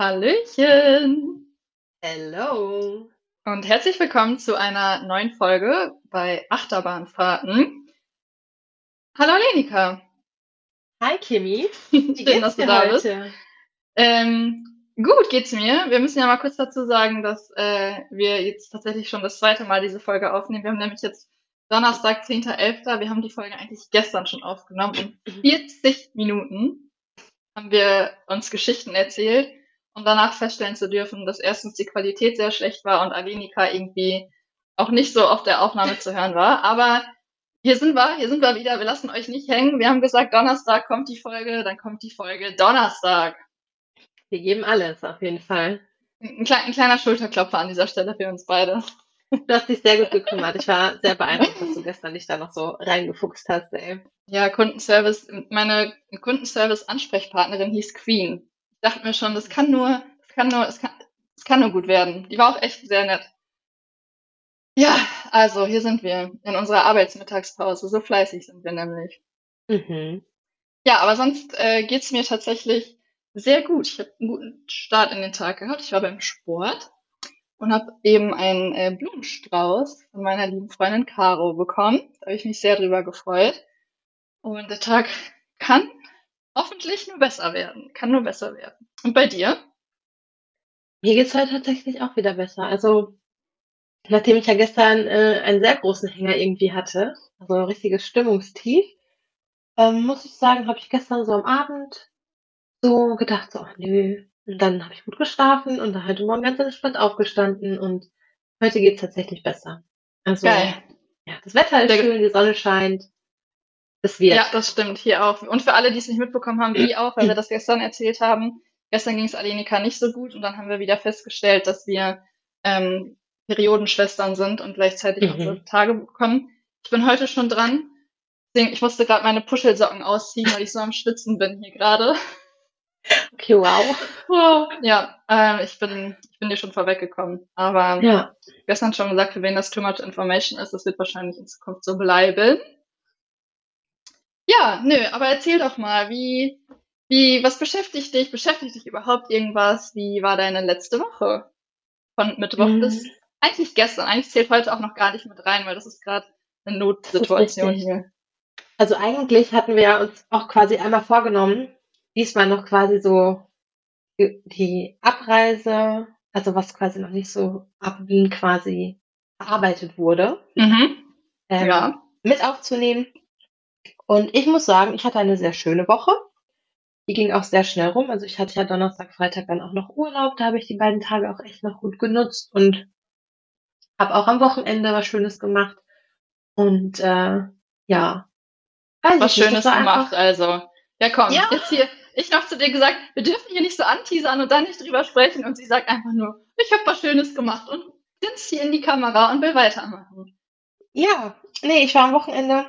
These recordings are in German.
Hallöchen Hello. und herzlich willkommen zu einer neuen Folge bei Achterbahnfahrten. Hallo Lenika, Hi Kimi. Wie schön, geht's dass du da bist. heute? Ähm, gut geht's mir. Wir müssen ja mal kurz dazu sagen, dass äh, wir jetzt tatsächlich schon das zweite Mal diese Folge aufnehmen. Wir haben nämlich jetzt Donnerstag, 10.11. Wir haben die Folge eigentlich gestern schon aufgenommen. In 40 Minuten haben wir uns Geschichten erzählt und danach feststellen zu dürfen, dass erstens die Qualität sehr schlecht war und Alenika irgendwie auch nicht so auf der Aufnahme zu hören war. Aber hier sind wir, hier sind wir wieder. Wir lassen euch nicht hängen. Wir haben gesagt, Donnerstag kommt die Folge, dann kommt die Folge Donnerstag. Wir geben alles, auf jeden Fall. Ein, klein, ein kleiner Schulterklopfer an dieser Stelle für uns beide. Du hast dich sehr gut gekümmert. Ich war sehr beeindruckt, dass du gestern dich da noch so reingefuchst hast, ey. Ja, Kundenservice, meine Kundenservice-Ansprechpartnerin hieß Queen. Ich dachte mir schon, das kann nur, das kann nur, es kann, es kann nur gut werden. Die war auch echt sehr nett. Ja, also hier sind wir in unserer Arbeitsmittagspause. So fleißig sind wir nämlich. Mhm. Ja, aber sonst äh, geht's mir tatsächlich sehr gut. Ich habe einen guten Start in den Tag gehabt. Ich war beim Sport und habe eben einen äh, Blumenstrauß von meiner lieben Freundin Caro bekommen. Da habe ich mich sehr drüber gefreut. Und der Tag kann hoffentlich nur besser werden. Kann nur besser werden. Und bei dir? Mir geht's heute tatsächlich auch wieder besser. Also, nachdem ich ja gestern äh, einen sehr großen Hänger irgendwie hatte, also ein richtiges Stimmungstief, ähm, muss ich sagen, habe ich gestern so am Abend so gedacht, so, ach nö. Und dann habe ich gut geschlafen und dann heute Morgen ganz entspannt aufgestanden und heute geht's tatsächlich besser. Also, Geil. ja, das Wetter ist Der- schön, die Sonne scheint. Es wird. Ja, das stimmt, hier auch. Und für alle, die es nicht mitbekommen haben, wie auch, weil wir das gestern erzählt haben, gestern ging es Alenika nicht so gut und dann haben wir wieder festgestellt, dass wir ähm, Periodenschwestern sind und gleichzeitig Mhm. unsere Tage bekommen. Ich bin heute schon dran. Deswegen, ich musste gerade meine Puschelsocken ausziehen, weil ich so am Schwitzen bin hier gerade. Okay, wow. Ja, ähm, ich bin, ich bin dir schon vorweggekommen. Aber Ja. gestern schon gesagt, für wen das too much information ist, das wird wahrscheinlich in Zukunft so bleiben. Ja, nö, aber erzähl doch mal, wie, wie, was beschäftigt dich? Beschäftigt dich überhaupt irgendwas? Wie war deine letzte Woche? Von Mittwoch Mhm. bis eigentlich gestern. Eigentlich zählt heute auch noch gar nicht mit rein, weil das ist gerade eine Notsituation hier. Also eigentlich hatten wir uns auch quasi einmal vorgenommen, diesmal noch quasi so die- die Abreise, also was quasi noch nicht so ab Wien quasi verarbeitet wurde, Mhm. ähm, Ja. mit aufzunehmen. Und ich muss sagen, ich hatte eine sehr schöne Woche. Die ging auch sehr schnell rum. Also ich hatte ja Donnerstag, Freitag dann auch noch Urlaub. Da habe ich die beiden Tage auch echt noch gut genutzt und habe auch am Wochenende was Schönes gemacht. Und äh, ja, weiß Was Schönes gemacht, einfach- also. Ja, komm, Ja. jetzt hier, ich noch zu dir gesagt, wir dürfen hier nicht so anteasern und dann nicht drüber sprechen und sie sagt einfach nur, ich habe was Schönes gemacht und grinst hier in die Kamera und will weitermachen. Ja, nee, ich war am Wochenende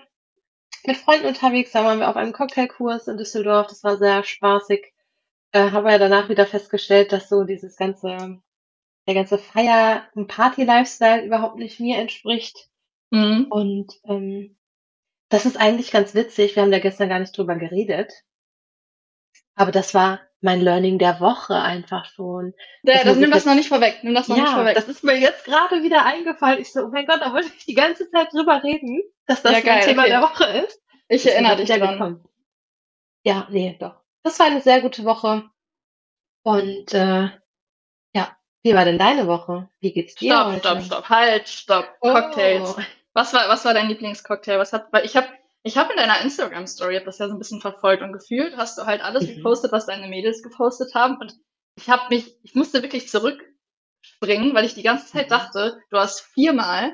mit Freunden unterwegs, da waren wir auf einem Cocktailkurs in Düsseldorf, das war sehr spaßig. Äh, habe ja danach wieder festgestellt, dass so dieses ganze, der ganze Feier- und Party-Lifestyle überhaupt nicht mir entspricht. Mhm. Und ähm, das ist eigentlich ganz witzig, wir haben da gestern gar nicht drüber geredet. Aber das war mein Learning der Woche einfach schon. Ja, Das das, nimm das noch nicht vorweg, nimm das noch nicht Ja, vorweg. das ist mir jetzt gerade wieder eingefallen. Ich so, oh mein Gott, da wollte ich die ganze Zeit drüber reden, dass das Ja, mein geil, Thema okay. der Woche ist. ich mir erinnere dich dran. gekommen. Ja, nee, doch. Das war eine sehr gute Woche. Und äh, ja, wie war denn deine Woche? Wie geht's dir Stopp, heute? stopp, stopp, halt, stopp. Oh. Cocktails. Was war, was war dein Lieblingscocktail? Was hat, weil ich habe, ich habe in deiner Instagram Story hab das ja so ein bisschen verfolgt und gefühlt hast du halt alles Mhm. gepostet, was deine Mädels gepostet haben und ich habe mich, ich musste wirklich zurückspringen, weil ich die ganze Zeit Mhm. dachte, du hast viermal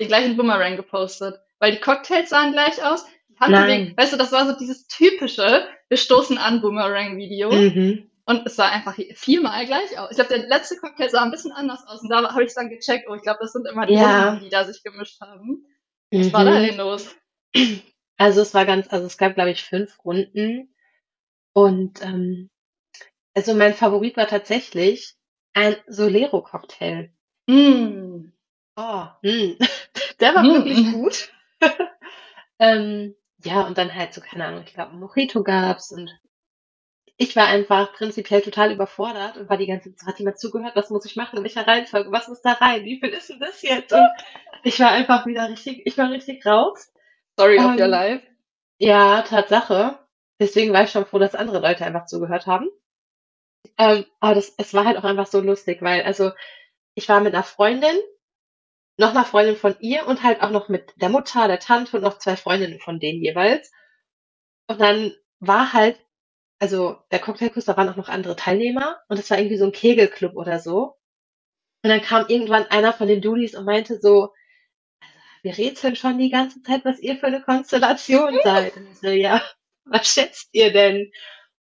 den gleichen Boomerang gepostet, weil die Cocktails sahen gleich aus, Nein. weißt du, das war so dieses typische, wir stoßen an Boomerang Video. Mhm. Und es sah einfach viermal gleich aus. Ich glaube, der letzte Cocktail sah ein bisschen anders aus. Und da habe ich dann gecheckt, oh, ich glaube, das sind immer die Ja. Runden, die da sich gemischt haben. Was war da Mhm. denn los? Also es war ganz, also es gab, glaube ich, fünf Runden. Und ähm, also mein Favorit war tatsächlich ein Solero-Cocktail. Mm. Oh, mm. Der war Mm. wirklich gut. ähm, ja, und dann halt so, keine Ahnung, ich glaube, Mojito gab's und ich war einfach prinzipiell total überfordert und war die ganze Zeit, hat jemand zugehört, was muss ich machen, in welcher Reihenfolge, was muss da rein, wie viel ist denn das jetzt? Und ich war einfach wieder richtig, ich war richtig raus. Story of your Ähm, life. Ja, Tatsache. Deswegen war ich schon froh, dass andere Leute einfach zugehört haben. Ähm, aber das, es war halt auch einfach so lustig, weil, also, ich war mit einer Freundin, noch einer Freundin von ihr und halt auch noch mit der Mutter, der Tante und noch zwei Freundinnen von denen jeweils. Und dann war halt, also der Cocktailkurs, da waren auch noch andere Teilnehmer und es war irgendwie so ein Kegelclub oder so. Und dann kam irgendwann einer von den Dudis und meinte so, wir rätseln schon die ganze Zeit, was ihr für eine Konstellation seid. Und ich so, ja, was schätzt ihr denn?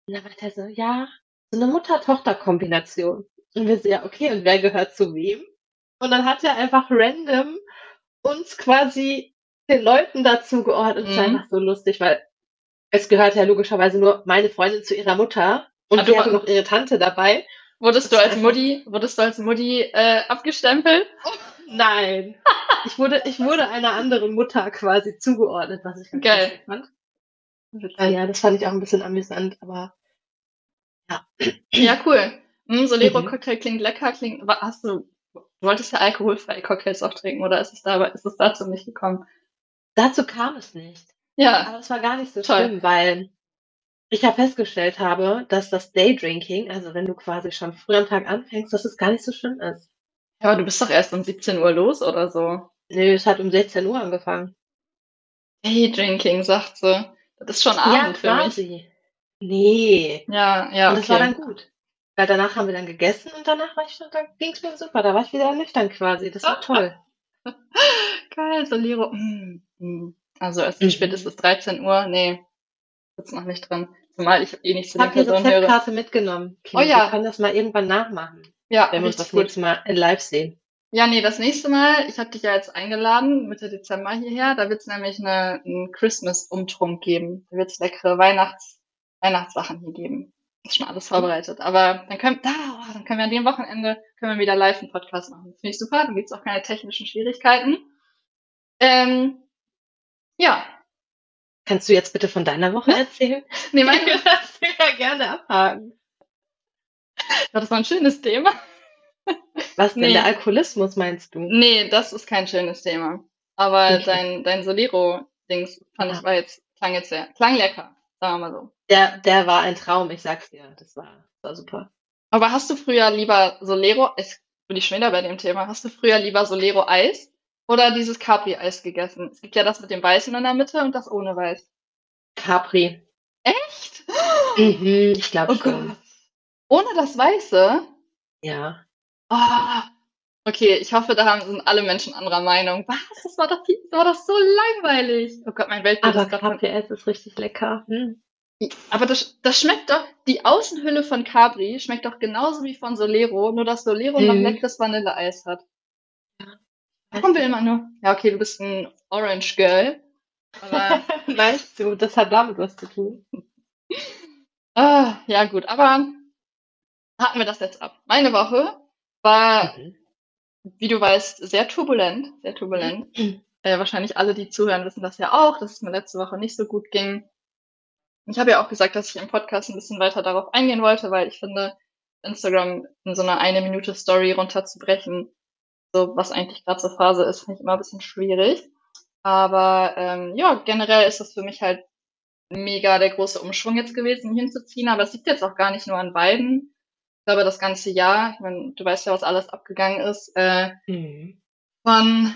Und dann meinte er so, ja, so eine Mutter-Tochter-Kombination. Und wir so, ja, okay, und wer gehört zu wem? Und dann hat er einfach random uns quasi den Leuten dazu geordnet. Es war Mhm. einfach so lustig, weil es gehört ja logischerweise nur meine Freundin zu ihrer Mutter und Ah, die hatte war- noch ihre Tante dabei. Wurdest du als Mutti, wurdest du als Mutti äh, abgestempelt? Nein. Ich wurde, ich wurde einer anderen Mutter quasi zugeordnet, was ich ganz Geil. fand. Äh, ja, das fand ich auch ein bisschen amüsant, aber Ja, cool. Hm, Solero Mhm. Cocktail klingt lecker, klingt. Hast du, du wolltest ja alkoholfreie Cocktails auch trinken, oder ist es dabei, ist es dazu nicht gekommen? dazu kam es nicht. Ja, Aber es war gar nicht so Toll. schlimm, weil ich ja festgestellt habe, dass das Daydrinking, also wenn du quasi schon früh am Tag anfängst, dass es gar nicht so schlimm ist. aber du bist doch erst um 17 Uhr los oder so. Nö, es hat um 16 Uhr angefangen. Daydrinking, sagt sie. Das ist schon Abend für mich. quasi. Nee. Ja, ja, und das war okay. dann gut. Weil danach haben wir dann gegessen und danach war ich schon, da ging es mir super. Da war ich wieder nüchtern quasi. Das war toll. Geil, Solero. Mm, mm. Also es Mhm. ist spätestens 13 Uhr. Nee, sitzt noch nicht drin. Zumal ich eh nicht zu Ich den habe die. Rezeptkarte mitgenommen. Kim. Oh ja. Wir können das mal irgendwann nachmachen, Ja, wenn wir uns das gut. nächste Mal in live sehen. Ja, nee, das nächste Mal, ich habe dich ja jetzt eingeladen, Mitte Dezember hierher, da wird's nämlich eine, einen Christmas-Umtrunk geben. Da wird's leckere Weihnachts Weihnachtssachen hier geben. Ist schon alles vorbereitet. Aber dann können, da, oh, dann können wir an dem Wochenende können wir wieder live einen Podcast machen. Das finde ich super, dann gibt's auch keine technischen Schwierigkeiten. Ähm, ja. Kannst du jetzt bitte von deiner Woche erzählen? Nee, mein, Ich würde das ja gerne abhaken. das war ein schönes Thema. Was denn Nee. der Alkoholismus meinst du? Nee, das ist kein schönes Thema. Aber Okay. dein, dein Solero-Dings fand ich war jetzt, klang jetzt sehr, klang lecker, sagen wir mal so. Der, der war ein Traum, ich sag's dir. Das war, war super. Aber hast du früher lieber Solero, ich bin ich schon wieder bei dem Thema, hast du früher lieber Solero Eis oder dieses Capri Eis gegessen? Es gibt ja das mit dem Weißen in der Mitte und das ohne Weiß. Capri. Echt? Mhm, ich glaube Oh schon. Gott. Ohne das Weiße? Ja. Ah. Okay, ich hoffe, da haben, sind alle Menschen anderer Meinung. Was? Das war doch, das war doch so langweilig. Oh Gott, mein Weltbild Aber ist gerade von Capri Eis ist richtig lecker. Hm. Aber das, das schmeckt doch, die Außenhülle von Capri schmeckt doch genauso wie von Solero, nur dass Solero noch Mhm. leckeres Vanilleeis hat. Warum will man nur? Ja, okay, du bist ein Orange Girl. Aber, Weißt du, das hat damit was zu tun. ah, ja gut, aber haken wir das jetzt ab. Meine Woche war, Mhm. wie du weißt, sehr turbulent, sehr turbulent. Äh, wahrscheinlich alle, die zuhören, wissen das ja auch, dass es mir letzte Woche nicht so gut ging. Ich habe ja auch gesagt, dass ich im Podcast ein bisschen weiter darauf eingehen wollte, weil ich finde, Instagram in so einer eine Minute Story runterzubrechen, so was eigentlich gerade so Phase ist, finde ich immer ein bisschen schwierig. Aber ähm, ja, generell ist das für mich halt mega der große Umschwung jetzt gewesen, hinzuziehen. Aber es liegt jetzt auch gar nicht nur an beiden. Ich glaube, das ganze Jahr, ich meine, du weißt ja, was alles abgegangen ist, äh, Mhm. von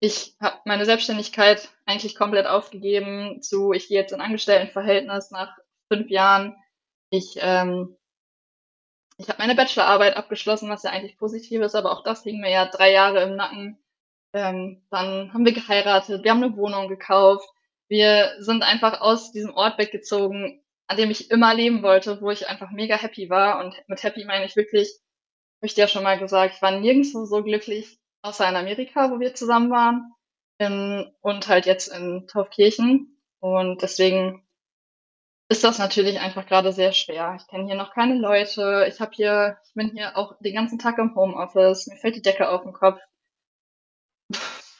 ich habe meine Selbstständigkeit eigentlich komplett aufgegeben zu ich gehe jetzt in Angestelltenverhältnis nach fünf Jahren. Ich ähm, ich habe meine Bachelorarbeit abgeschlossen, was ja eigentlich positiv ist, aber auch das hing mir ja drei Jahre im Nacken. Ähm, dann haben wir geheiratet, wir haben eine Wohnung gekauft, wir sind einfach aus diesem Ort weggezogen, an dem ich immer leben wollte, wo ich einfach mega happy war. Und mit happy meine ich wirklich, habe ich dir ja schon mal gesagt, ich war nirgendwo so glücklich, außer in Amerika, wo wir zusammen waren. Ähm, und halt jetzt in Taufkirchen. Und deswegen ist das natürlich einfach gerade sehr schwer. Ich kenne hier noch keine Leute. Ich habe hier, ich bin hier auch den ganzen Tag im Homeoffice. Mir fällt die Decke auf den Kopf.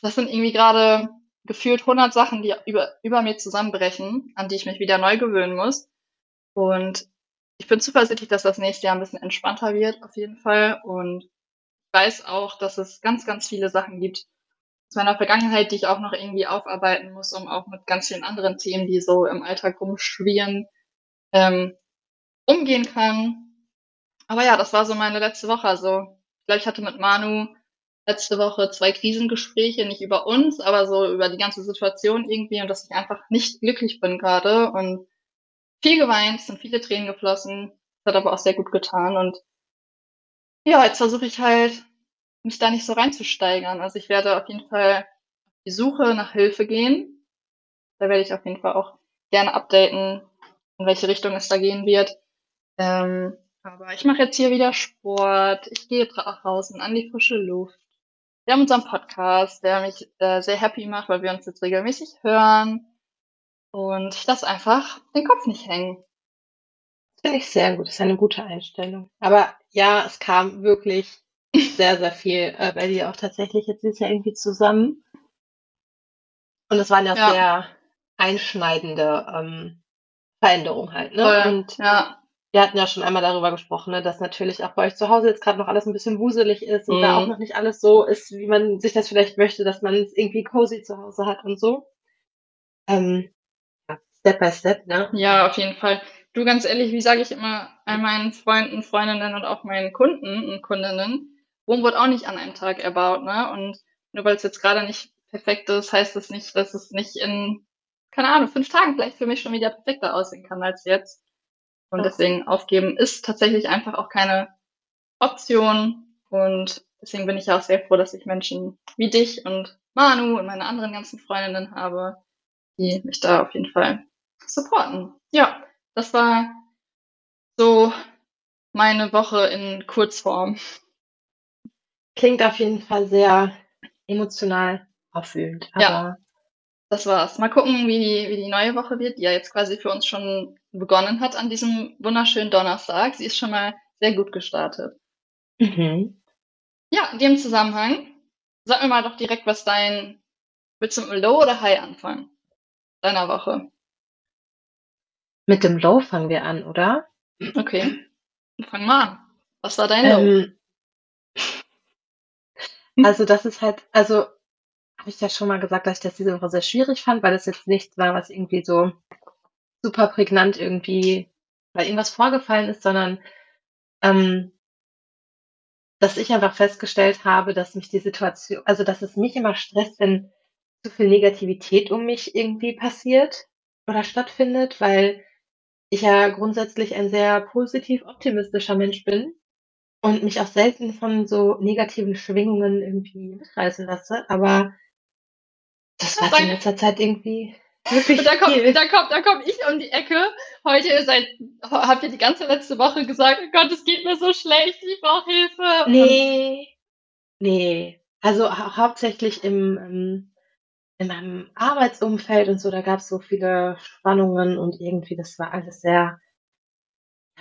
Das sind irgendwie gerade gefühlt 100 Sachen, die über, über mir zusammenbrechen, an die ich mich wieder neu gewöhnen muss. Und ich bin zuversichtlich, dass das nächste Jahr ein bisschen entspannter wird, auf jeden Fall. Und ich weiß auch, dass es ganz, ganz viele Sachen gibt aus meiner Vergangenheit, die ich auch noch irgendwie aufarbeiten muss, um auch mit ganz vielen anderen Themen, die so im Alltag rumschwirren, ähm, umgehen kann. Aber ja, das war so meine letzte Woche. Also, ich glaube, ich hatte mit Manu letzte Woche zwei Krisengespräche, nicht über uns, aber so über die ganze Situation irgendwie und dass ich einfach nicht glücklich bin gerade und viel geweint, sind viele Tränen geflossen, das hat aber auch sehr gut getan und ja, jetzt versuche ich halt, mich da nicht so reinzusteigern. Also ich werde auf jeden Fall auf die Suche nach Hilfe gehen. Da werde ich auf jeden Fall auch gerne updaten, in welche Richtung es da gehen wird. Ähm, aber ich mache jetzt hier wieder Sport, ich gehe draußen an die frische Luft. Wir haben unseren Podcast, der mich äh, sehr happy macht, weil wir uns jetzt regelmäßig hören und ich lasse einfach den Kopf nicht hängen. Finde ich sehr gut, das ist eine gute Einstellung. Aber ja, es kam wirklich sehr, sehr viel äh, bei dir auch tatsächlich jetzt dieses Jahr irgendwie zusammen. Und es waren ja, ja. sehr einschneidende ähm, Veränderungen halt. Ne? Voll, und ja wir hatten ja schon einmal darüber gesprochen, ne, dass natürlich auch bei euch zu Hause jetzt gerade noch alles ein bisschen wuselig ist und mhm. da auch noch nicht alles so ist, wie man sich das vielleicht möchte, dass man es irgendwie cozy zu Hause hat und so. Ähm, Step by Step, ne? Ja, auf jeden Fall. Du, ganz ehrlich, wie sage ich immer all meinen Freunden, Freundinnen und auch meinen Kunden und Kundinnen, Rom wird auch nicht an einem Tag erbaut, ne? Und nur weil es jetzt gerade nicht perfekt ist, heißt das nicht, dass es nicht in, keine Ahnung, fünf Tagen vielleicht für mich schon wieder perfekter aussehen kann als jetzt. Und deswegen aufgeben ist tatsächlich einfach auch keine Option. Und deswegen bin ich auch sehr froh, dass ich Menschen wie dich und Manu und meine anderen ganzen Freundinnen habe, die mich da auf jeden Fall supporten. Ja, das war so meine Woche in Kurzform. Klingt auf jeden Fall sehr emotional auffühlend. ja, das war's. Mal gucken, wie die, wie die neue Woche wird, die ja jetzt quasi für uns schon begonnen hat an diesem wunderschönen Donnerstag. Sie ist schon mal sehr gut gestartet. Mhm. Ja, in dem Zusammenhang, sag mir mal doch direkt, was dein, willst du mit Low oder High anfangen? Deiner Woche. Mit dem Low fangen wir an, oder? Okay. Fang mal an. Was war dein Low? Also das ist halt, also habe ich ja schon mal gesagt, dass ich das diese Woche sehr schwierig fand, weil es jetzt nichts war, was irgendwie so super prägnant irgendwie, weil irgendwas vorgefallen ist, sondern ähm, dass ich einfach festgestellt habe, dass mich die Situation, also dass es mich immer stresst, wenn zu viel Negativität um mich irgendwie passiert oder stattfindet, weil ich ja grundsätzlich ein sehr positiv optimistischer Mensch bin und mich auch selten von so negativen Schwingungen irgendwie mitreißen lasse. Aber das war in letzter Zeit irgendwie wirklich und da kommt, viel. da kommt, da kommt ich um die Ecke. Heute seit, habt ihr die ganze letzte Woche gesagt, oh Gott, es geht mir so schlecht, ich brauche Hilfe. Nee. Nee. Also hau hauptsächlich im, ähm, in meinem Arbeitsumfeld und so, da gab es so viele Spannungen und irgendwie, das war alles sehr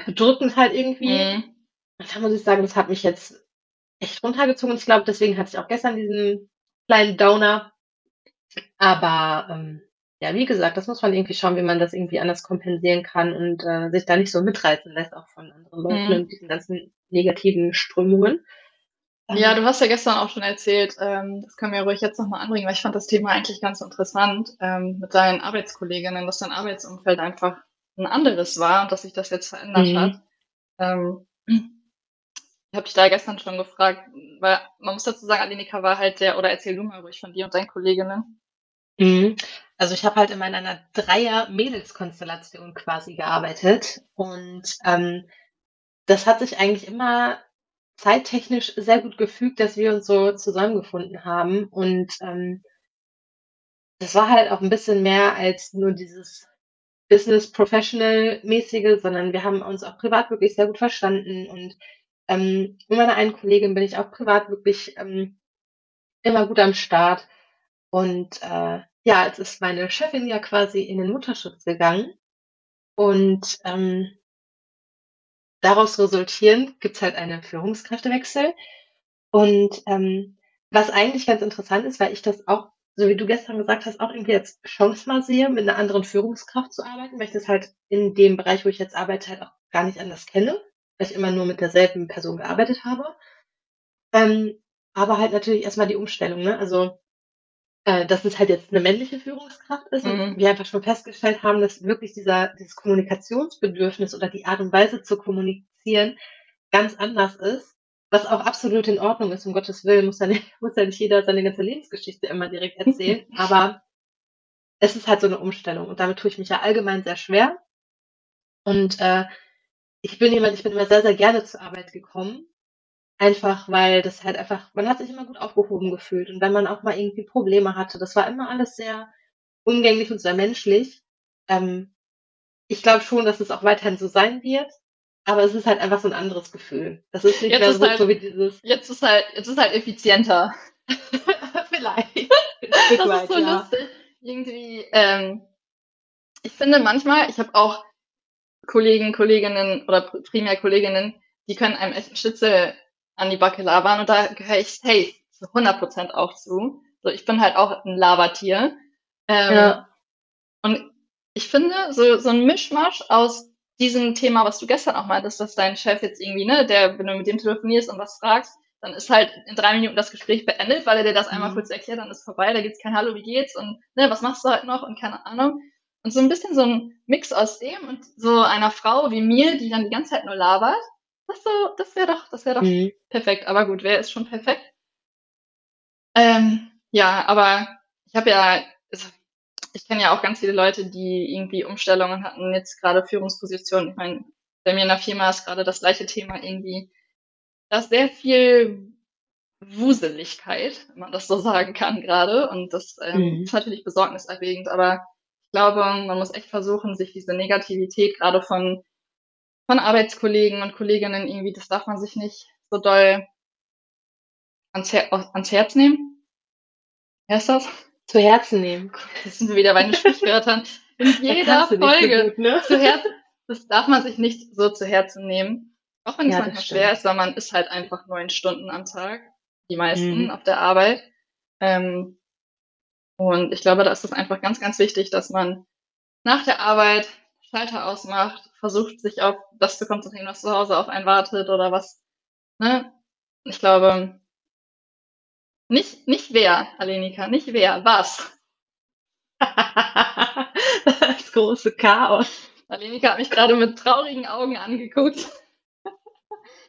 bedrückend halt irgendwie. Mhm. Da muss ich sagen, das hat mich jetzt echt runtergezogen. Ich glaube, deswegen hatte ich auch gestern diesen kleinen Downer, aber ähm, ja, wie gesagt, das muss man irgendwie schauen, wie man das irgendwie anders kompensieren kann und äh, sich da nicht so mitreißen lässt, auch von anderen Leuten mhm. und diesen ganzen negativen Strömungen. Ja, ähm. du hast ja gestern auch schon erzählt, ähm, das können wir ruhig jetzt nochmal anbringen, weil ich fand das Thema eigentlich ganz interessant ähm, mit deinen Arbeitskolleginnen, dass dein Arbeitsumfeld einfach ein anderes war und dass sich das jetzt verändert mhm. hat. Ähm, habe dich da gestern schon gefragt, weil man muss dazu sagen, Adenika war halt der, oder erzähl du mal ruhig von dir und deinen Kolleginnen. Mhm. Also ich habe halt in meiner Dreier-Mädelskonstellation quasi gearbeitet und ähm, das hat sich eigentlich immer zeittechnisch sehr gut gefügt, dass wir uns so zusammengefunden haben und ähm, das war halt auch ein bisschen mehr als nur dieses Business Professional mäßige, sondern wir haben uns auch privat wirklich sehr gut verstanden und ähm, mit meiner einen Kollegin bin ich auch privat wirklich ähm, immer gut am Start. Und äh, ja, jetzt ist meine Chefin ja quasi in den Mutterschutz gegangen. Und ähm, daraus resultierend gibt's halt einen Führungskräftewechsel. Und ähm, was eigentlich ganz interessant ist, weil ich das auch so wie du gestern gesagt hast, auch irgendwie als Chance mal sehe, mit einer anderen Führungskraft zu arbeiten, weil ich das halt in dem Bereich, wo ich jetzt arbeite, halt auch gar nicht anders kenne, weil ich immer nur mit derselben Person gearbeitet habe. Ähm, aber halt natürlich erstmal die Umstellung, ne? Also, äh, dass es halt jetzt eine männliche Führungskraft ist und Mhm. wir einfach schon festgestellt haben, dass wirklich dieser dieses Kommunikationsbedürfnis oder die Art und Weise zu kommunizieren ganz anders ist, was auch absolut in Ordnung ist, um Gottes Willen, muss ja nicht muss ja nicht jeder seine ganze Lebensgeschichte immer direkt erzählen, aber es ist halt so eine Umstellung und damit tue ich mich ja allgemein sehr schwer. Und, äh, ich bin jemand ich bin immer sehr, sehr gerne zur Arbeit gekommen Einfach, weil das halt einfach man hat sich immer gut aufgehoben gefühlt und wenn man auch mal irgendwie Probleme hatte, das war immer alles sehr umgänglich und sehr menschlich. Ähm, ich glaube schon, dass es auch weiterhin so sein wird, aber es ist halt einfach so 'n anderes Gefühl. Das ist nicht Jetzt mehr ist so halt so wie dieses jetzt ist halt jetzt ist halt effizienter. vielleicht Das ist so ja. lustig. Irgendwie, ähm, ich finde manchmal, ich habe auch Kollegen, Kolleginnen oder pr primär Kolleginnen, die können einem echt 'n Schnitzel an die Backe labern und da gehöre ich safe zu 100 auch zu. So, ich bin halt auch 'n Labertier. Ähm, Ja. und ich finde, so so 'n Mischmasch aus diesem Thema, was du gestern auch meintest, dass dein Chef jetzt irgendwie, ne, der wenn du mit dem telefonierst und was fragst, dann ist halt in 3 Minuten das Gespräch beendet, weil er dir das einmal Mhm. kurz erklärt, dann ist vorbei, da gibt's kein „Hallo, wie geht's?“ und, ne, „Was machst du heute noch?“ und keine Ahnung. Und so 'n bisschen so 'n Mix aus dem und so einer Frau wie mir, die dann die ganze Zeit nur labert, das so das wäre doch das wäre doch Mhm. perfekt. Aber gut, wer ist schon perfekt? Ähm, ja, aber ich habe ja also, ich kenne ja auch ganz viele Leute, die irgendwie Umstellungen hatten, jetzt grade Führungspositionen. Ich meine, bei mir in der Firma ist grade das gleiche Thema irgendwie. Da ist sehr viel Wuseligkeit, wenn man das so sagen kann grade und das, ähm, Mhm. ist natürlich besorgniserregend, aber ich glaube, man muss echt versuchen, sich diese Negativität grade von von Arbeitskollegen und Kolleginnen irgendwie das darf man sich nicht so doll ans Her ans Herz nehmen. Wie heißt das? Zu Herzen nehmen. Jetzt sind wir wieder bei den Sprichwörtern. In jeder nicht so Folge gut, ne? zu Herzen das darf man sich nicht so zu Herzen nehmen. Auch wenn es Ja, manchmal schwer ist, weil man ist halt einfach 9 Stunden am Tag, die meisten Mhm. auf der Arbeit. Ähm, und ich glaube, da ist es einfach ganz, ganz wichtig, dass man nach der Arbeit Schalter ausmacht, versucht, sich auf das zu konzentrieren, was zu Hause auf einen wartet oder was ne? Ich glaube nicht nicht wer, Alenika, nicht wer, was. Das große Chaos. Alenika hat mich grade mit traurigen Augen angeguckt.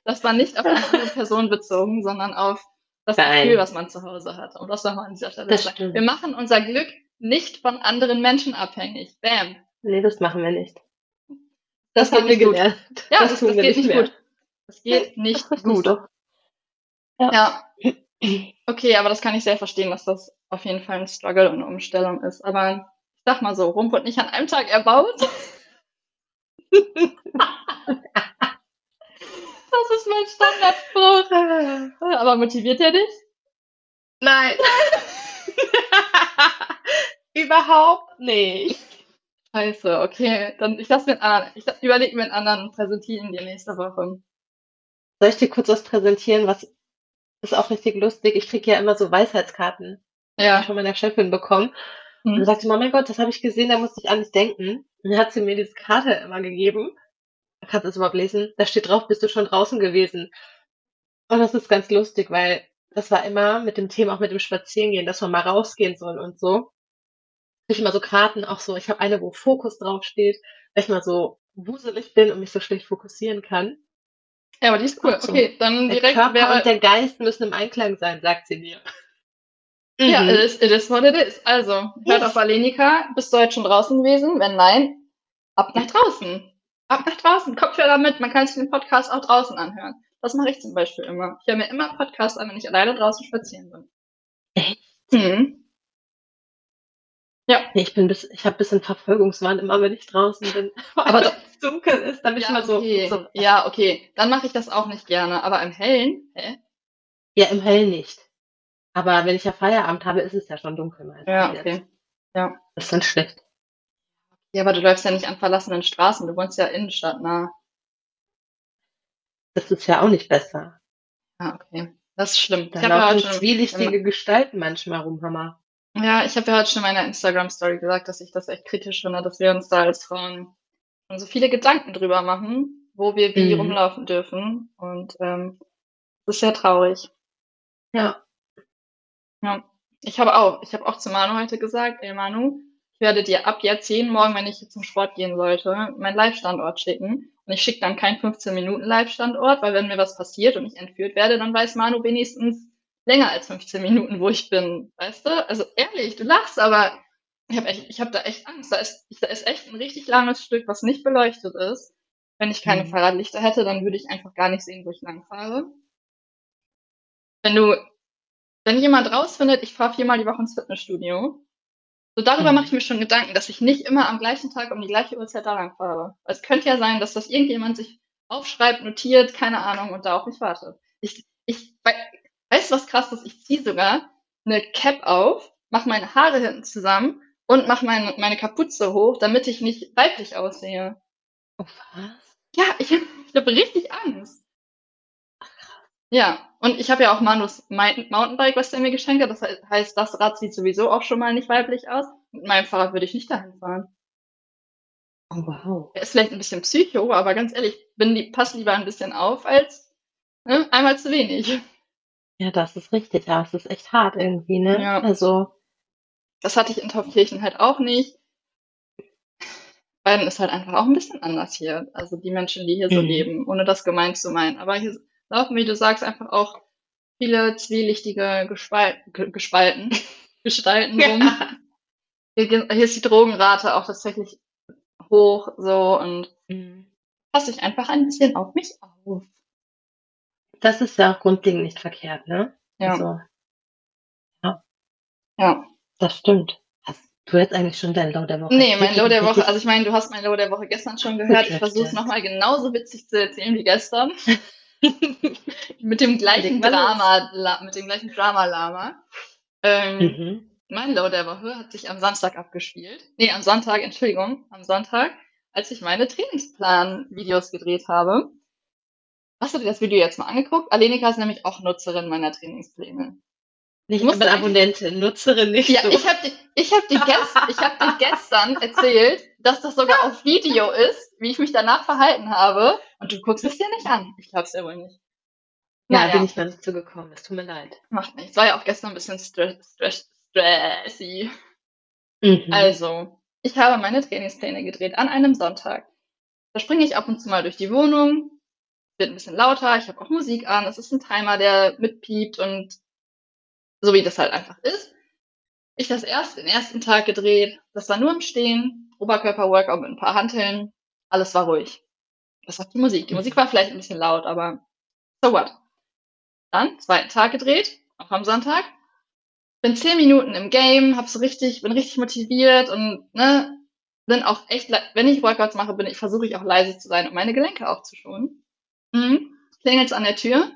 Das war nicht auf eine Person bezogen, sondern auf das Gefühl, Nein. was man zu Hause hat. Um das noch mal an dieser Stelle Das sagen. stimmt. Wir machen unser Glück nicht von anderen Menschen abhängig. Bam. Ne, das machen wir nicht. Das Das haben wir nicht gut. gelernt. Ja, Das das das geht nicht nicht gut. Das geht nicht gut. so. Ja. Okay, aber das kann ich sehr verstehen, dass das auf jeden Fall 'n Struggle und 'ne Umstellung ist. Aber ich sage mal so, Rom wurde nicht an einem Tag erbaut. Das ist mein Standardspruch. Aber motiviert der dich? Nein. Überhaupt nicht. Scheiße, okay. Dann ich lasse mir 'n anderen ich überlege mir 'n anderen und präsentiere ihn dir nächste Woche. Soll ich dir kurz was präsentieren, was ist auch richtig lustig. Ich kriege ja immer so Weisheitskarten Ja. von meiner Chefin bekommen. Und dann sagt sie immer: „Mein Gott, das habe ich gesehen, da musste ich an dich denken.“ Und dann hat sie mir diese Karte immer gegeben. Kannst du das überhaupt lesen? Da steht drauf: „Bist du schon draußen gewesen?“ Und das ist ganz lustig, weil das war immer mit dem Thema auch mit dem Spazierengehen, dass man mal rausgehen soll und so. Ich immer so Karten, auch so ich habe eine, wo Fokus draufsteht, weil ich mal so wuselig bin und mich so schlecht fokussieren kann. Ja, aber die ist cool. Ach so. Okay, dann Der direkt Körper wäre und der Geist müssen im Einklang sein, sagt sie mir. Ja, Mhm. it is, it is what it is. Also, hört Yes. auf Alenika. Bist du heute schon draußen gewesen? Wenn nein, ab nach draußen. Ab nach draußen. Kopfhörer mit. Man kann sich den Podcast auch draußen anhören. Das mache ich zum Beispiel immer. Ich höre mir immer Podcasts an, wenn ich alleine draußen spazieren bin. Echt? Mhm. Ja. Nee, ich bin bis ich habe bisschen Verfolgungswahn immer, wenn ich draußen bin. Aber wenn es dunkel ist, dann bin ich Ja, immer so, okay. so Ja, okay. Dann mache ich das auch nicht gerne. Aber im Hellen, hä? Ja, im Hellen nicht. Aber wenn ich ja Feierabend habe, ist es ja schon dunkel Ja, jetzt. okay. Ja. Das ist dann schlecht. Ja, aber du läufst ja nicht an verlassenen Straßen. Du wohnst ja innenstadtnah. Das ist ja auch nicht besser. Ja, okay. Das ist schlimm. Da ich habe ja laufen heute schon zwielichtige Gestalten manchmal rum, Hammer. Ja, ich habe ja heute schon in meiner Instagram-Story gesagt, dass ich das echt kritisch finde, dass wir uns da als Frauen schon so viele Gedanken drüber machen, wo wir wie Mhm. rumlaufen dürfen. Und ähm, das ist sehr traurig. Ja. Ja. Ich habe auch, ich habe auch zu Manu heute gesagt, ey Manu, ich werde dir ab jetzt jeden Morgen, wenn ich zum Sport gehen sollte, meinen Live-Standort schicken. Und ich schicke dann keinen 15 Minuten Live-Standort, weil wenn mir was passiert und ich entführt werde, dann weiß Manu wenigstens länger als 15 Minuten, wo ich bin. Weißt du? Also ehrlich, du lachst, aber ich habe echt, ich habe da echt Angst. Da ist, da ist echt ein richtig langes Stück, was nicht beleuchtet ist. Wenn ich keine Mhm. Fahrradlichter hätte, dann würde ich einfach gar nicht sehen, wo ich lang fahre. Wenn du, wenn jemand rausfindet, ich fahre viermal die Woche ins Fitnessstudio, so darüber Mhm. mache ich mir schon Gedanken, dass ich nicht immer am gleichen Tag um die gleiche Uhrzeit da lang fahre. Es könnte ja sein, dass das irgendjemand sich aufschreibt, notiert, keine Ahnung, und da auf mich wartet. Ich, ich, wei- weißt du, was krass ist? Ich ziehe sogar eine Cap auf, mache meine Haare hinten zusammen und mache meine, meine Kapuze hoch, damit ich nicht weiblich aussehe. Oh, was? Ja, ich, ich habe richtig Angst. Ja, und ich habe ja auch Manus Mou- Mountainbike, was der mir geschenkt hat. Das he- heißt, das Rad sieht sowieso auch schon mal nicht weiblich aus. Mit meinem Fahrrad würde ich nicht dahin fahren. Oh, wow. Er ist vielleicht ein bisschen psycho, aber ganz ehrlich, bin die, pass lieber ein bisschen auf als ne, einmal zu wenig. Ja, das ist richtig. Ja, es ist echt hart irgendwie, ne? Ja. Also, Das hatte ich in Taufkirchen halt auch nicht. Bayern ist halt einfach auch ein bisschen anders hier. Also die Menschen, die hier so Mhm. leben, ohne das gemein zu meinen. Aber hier laufen, wie du sagst, einfach auch viele zwielichtige Gespal ge- Gespalten, Gestalten rum. Hier, ge- hier ist die Drogenrate auch tatsächlich hoch so und Mhm. passe ich einfach ein bisschen auf mich auf. Das ist ja auch grundlegend nicht verkehrt, ne? Ja, Also, ja. das stimmt. Hast du jetzt eigentlich schon dein Low der Woche? Nee, mein? Low der Woche, also ich meine, du hast mein Low der Woche gestern schon gehört. Ich versuche es ja. nochmal genauso witzig zu erzählen wie gestern. mit dem gleichen. Drama, la- mit dem gleichen Drama-Lama. Ähm, Mhm. Mein Low der Woche hat sich am Samstag abgespielt. Nee, am Sonntag, Entschuldigung, am Sonntag, als ich meine Trainingsplan-Videos gedreht habe. Hast du dir das Video jetzt mal angeguckt? Alenika ist nämlich auch Nutzerin meiner Trainingspläne. Nicht musst aber du- Abonnentin, Nutzerin nicht Ja, so. ich habe ich hab dir, gest, ich hab dir gestern erzählt, dass das sogar auf Video ist, wie ich mich danach verhalten habe. Und du guckst es dir nicht an. Ich glaub's ja wohl nicht. ja, Naja. bin ich noch nicht zugekommen. Es tut mir leid. Macht nichts. War ja auch gestern ein bisschen stress, stress, stressy. Mhm. Also, ich habe meine Trainingspläne gedreht an einem Sonntag. Da springe ich ab und zu mal durch die Wohnung, wird ein bisschen lauter, ich habe auch Musik an, es ist ein Timer, der mitpiept und so wie das halt einfach ist. Ich das erst den ersten Tag gedreht, das war nur im Stehen, Oberkörper-Workout mit ein paar Hanteln, alles war ruhig. Das war die Musik. Die Musik war vielleicht ein bisschen laut, aber so what. Dann, zweiten Tag gedreht, auch am Sonntag, bin zehn Minuten im Game, hab so richtig, bin richtig motiviert und ne, bin auch echt, wenn ich Workouts mache, bin ich, versuche ich auch leise zu sein, um meine Gelenke aufzuschonen. Mhm. Klingelt's an der Tür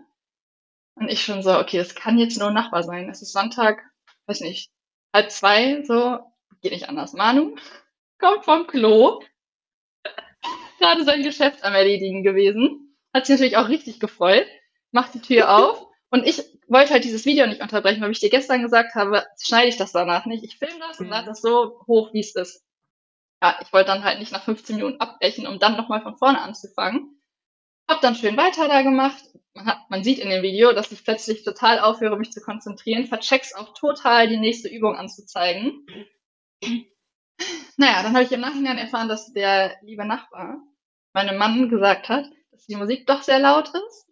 und ich schon so, okay, das kann jetzt nur Nachbar sein. Es ist Sonntag, weiß nicht, halb zwei, so, geht nicht anders. Manu kommt vom Klo, gerade sein Geschäft am Erledigen gewesen, hat sich natürlich auch richtig gefreut, macht die Tür auf und ich wollte halt dieses Video nicht unterbrechen, weil ich dir gestern gesagt habe, schneide ich das danach nicht. Ich filme das und lade das so hoch, wie es ist. Ja, ich wollte dann halt nicht nach 15 Minuten abbrechen, um dann nochmal von vorne anzufangen. Hab dann schön weiter da gemacht. Man, hat, man sieht in dem Video, dass ich plötzlich total aufhöre, mich zu konzentrieren, vercheck's auch total, die nächste Übung anzuzeigen. Naja, dann habe ich im Nachhinein erfahren, dass der liebe Nachbar meinem Mann gesagt hat, dass die Musik doch sehr laut ist